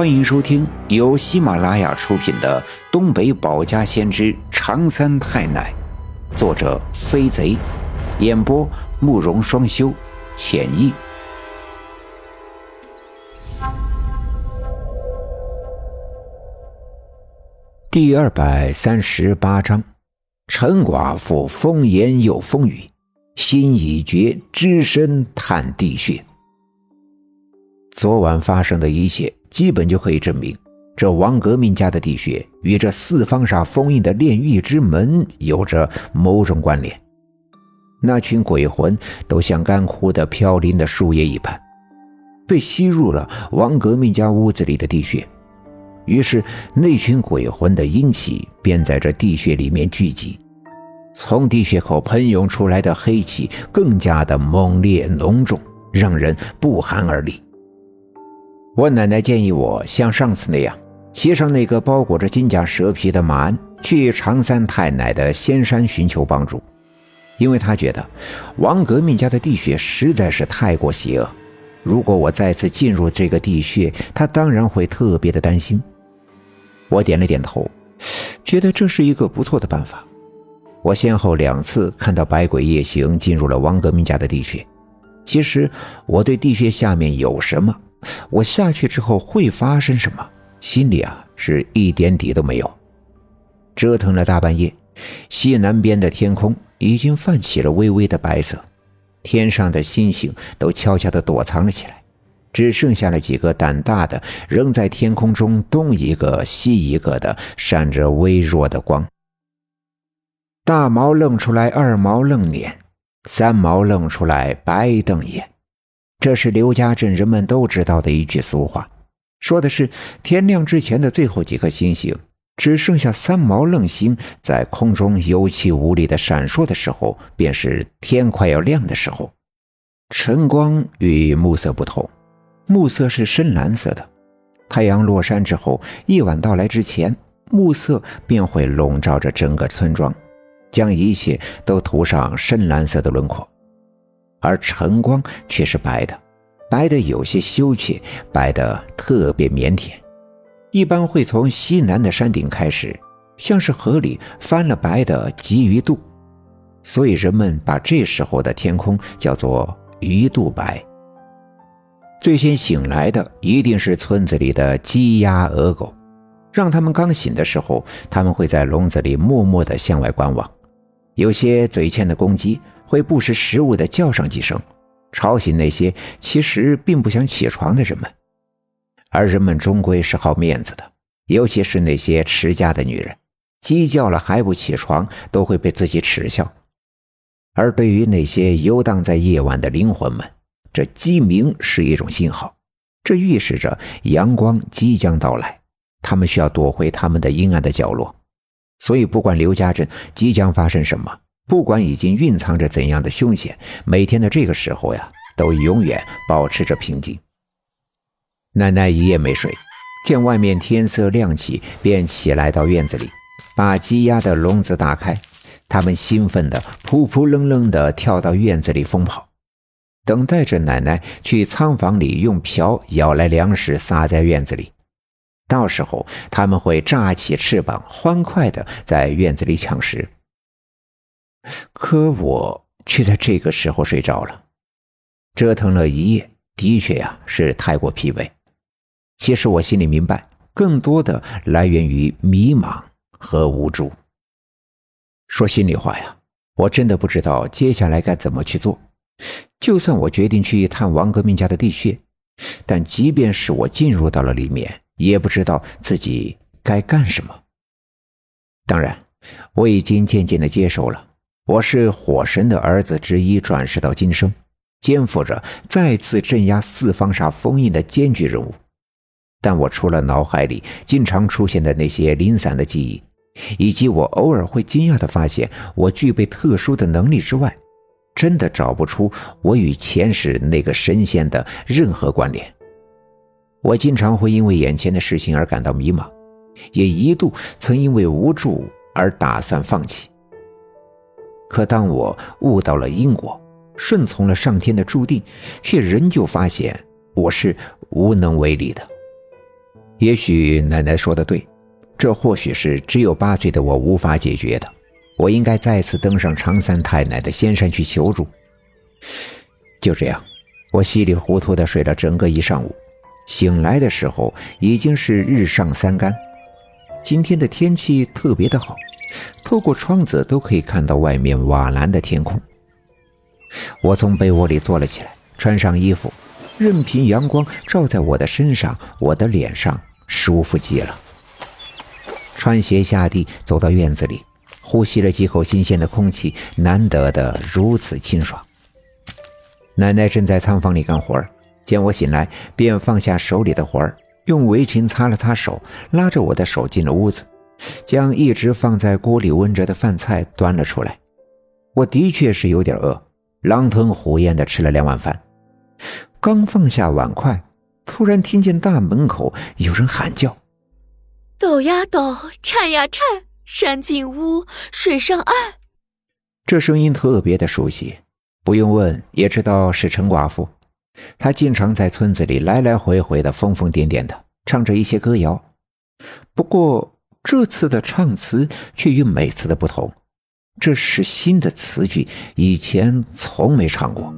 欢迎收听由喜马拉雅出品的《东北保家先知长三太奶》，作者飞贼，演播慕容双修，浅意。第二百三十八章：陈寡妇风言又风语，心已决，只身探地穴。昨晚发生的一切，基本就可以证明，这王革命家的地穴与这四方煞封印的炼狱之门有着某种关联。那群鬼魂都像干枯的飘零的树叶一般，被吸入了王革命家屋子里的地穴。于是，那群鬼魂的阴气便在这地穴里面聚集，从地穴口喷涌出来的黑气更加的猛烈浓重，让人不寒而栗。我奶奶建议我像上次那样，骑上那个包裹着金甲蛇皮的马鞍，去长三太奶的仙山寻求帮助，因为她觉得王革命家的地穴实在是太过邪恶。如果我再次进入这个地穴，她当然会特别的担心。我点了点头，觉得这是一个不错的办法。我先后两次看到百鬼夜行进入了王革命家的地穴，其实我对地穴下面有什么。我下去之后会发生什么？心里啊是一点底都没有。折腾了大半夜，西南边的天空已经泛起了微微的白色，天上的星星都悄悄地躲藏了起来，只剩下了几个胆大的，仍在天空中东一个西一个的闪着微弱的光。大毛愣出来，二毛愣脸，三毛愣出来，白瞪眼。这是刘家镇人们都知道的一句俗话，说的是天亮之前的最后几颗星星，只剩下三毛愣星在空中有气无力的闪烁的时候，便是天快要亮的时候。晨光与暮色不同，暮色是深蓝色的，太阳落山之后，夜晚到来之前，暮色便会笼罩着整个村庄，将一切都涂上深蓝色的轮廓。而晨光却是白的，白的有些羞怯，白的特别腼腆，一般会从西南的山顶开始，像是河里翻了白的鲫鱼肚，所以人们把这时候的天空叫做鱼肚白。最先醒来的一定是村子里的鸡鸭鹅狗，让他们刚醒的时候，他们会在笼子里默默地向外观望，有些嘴欠的公鸡。会不识时务的叫上几声，吵醒那些其实并不想起床的人们。而人们终归是好面子的，尤其是那些持家的女人，鸡叫了还不起床，都会被自己耻笑。而对于那些游荡在夜晚的灵魂们，这鸡鸣是一种信号，这预示着阳光即将到来，他们需要躲回他们的阴暗的角落。所以，不管刘家镇即将发生什么。不管已经蕴藏着怎样的凶险，每天的这个时候呀，都永远保持着平静。奶奶一夜没睡，见外面天色亮起，便起来到院子里，把鸡鸭的笼子打开。他们兴奋地扑扑棱棱地跳到院子里疯跑，等待着奶奶去仓房里用瓢舀来粮食撒在院子里。到时候他们会炸起翅膀，欢快地在院子里抢食。可我却在这个时候睡着了，折腾了一夜，的确呀是太过疲惫。其实我心里明白，更多的来源于迷茫和无助。说心里话呀，我真的不知道接下来该怎么去做。就算我决定去探王革命家的地穴，但即便是我进入到了里面，也不知道自己该干什么。当然，我已经渐渐的接受了。我是火神的儿子之一，转世到今生，肩负着再次镇压四方煞封印的艰巨任务。但我除了脑海里经常出现的那些零散的记忆，以及我偶尔会惊讶地发现我具备特殊的能力之外，真的找不出我与前世那个神仙的任何关联。我经常会因为眼前的事情而感到迷茫，也一度曾因为无助而打算放弃。可当我悟到了因果，顺从了上天的注定，却仍旧发现我是无能为力的。也许奶奶说的对，这或许是只有八岁的我无法解决的。我应该再次登上常三太奶的仙山去求助。就这样，我稀里糊涂的睡了整个一上午。醒来的时候已经是日上三竿。今天的天气特别的好，透过窗子都可以看到外面瓦蓝的天空。我从被窝里坐了起来，穿上衣服，任凭阳光照在我的身上，我的脸上舒服极了。穿鞋下地，走到院子里。呼吸了几口新鲜的空气，难得的如此清爽。奶奶正在仓房里干活儿见我醒来，便放下手里的活儿，用围裙擦了擦手，拉着我的手进了屋子，将一直放在锅里温着的饭菜端了出来。我的确是有点饿，狼吞虎咽的吃了两碗饭。刚放下碗筷，突然听见大门口有人喊叫：“抖呀抖，颤呀颤。”山进屋，水上岸。这声音特别的熟悉，不用问也知道是陈寡妇。他经常在村子里来来回回的疯疯癫癫的唱着一些歌谣，不过这次的唱词却与每次的不同，这是新的词句，以前从没唱过。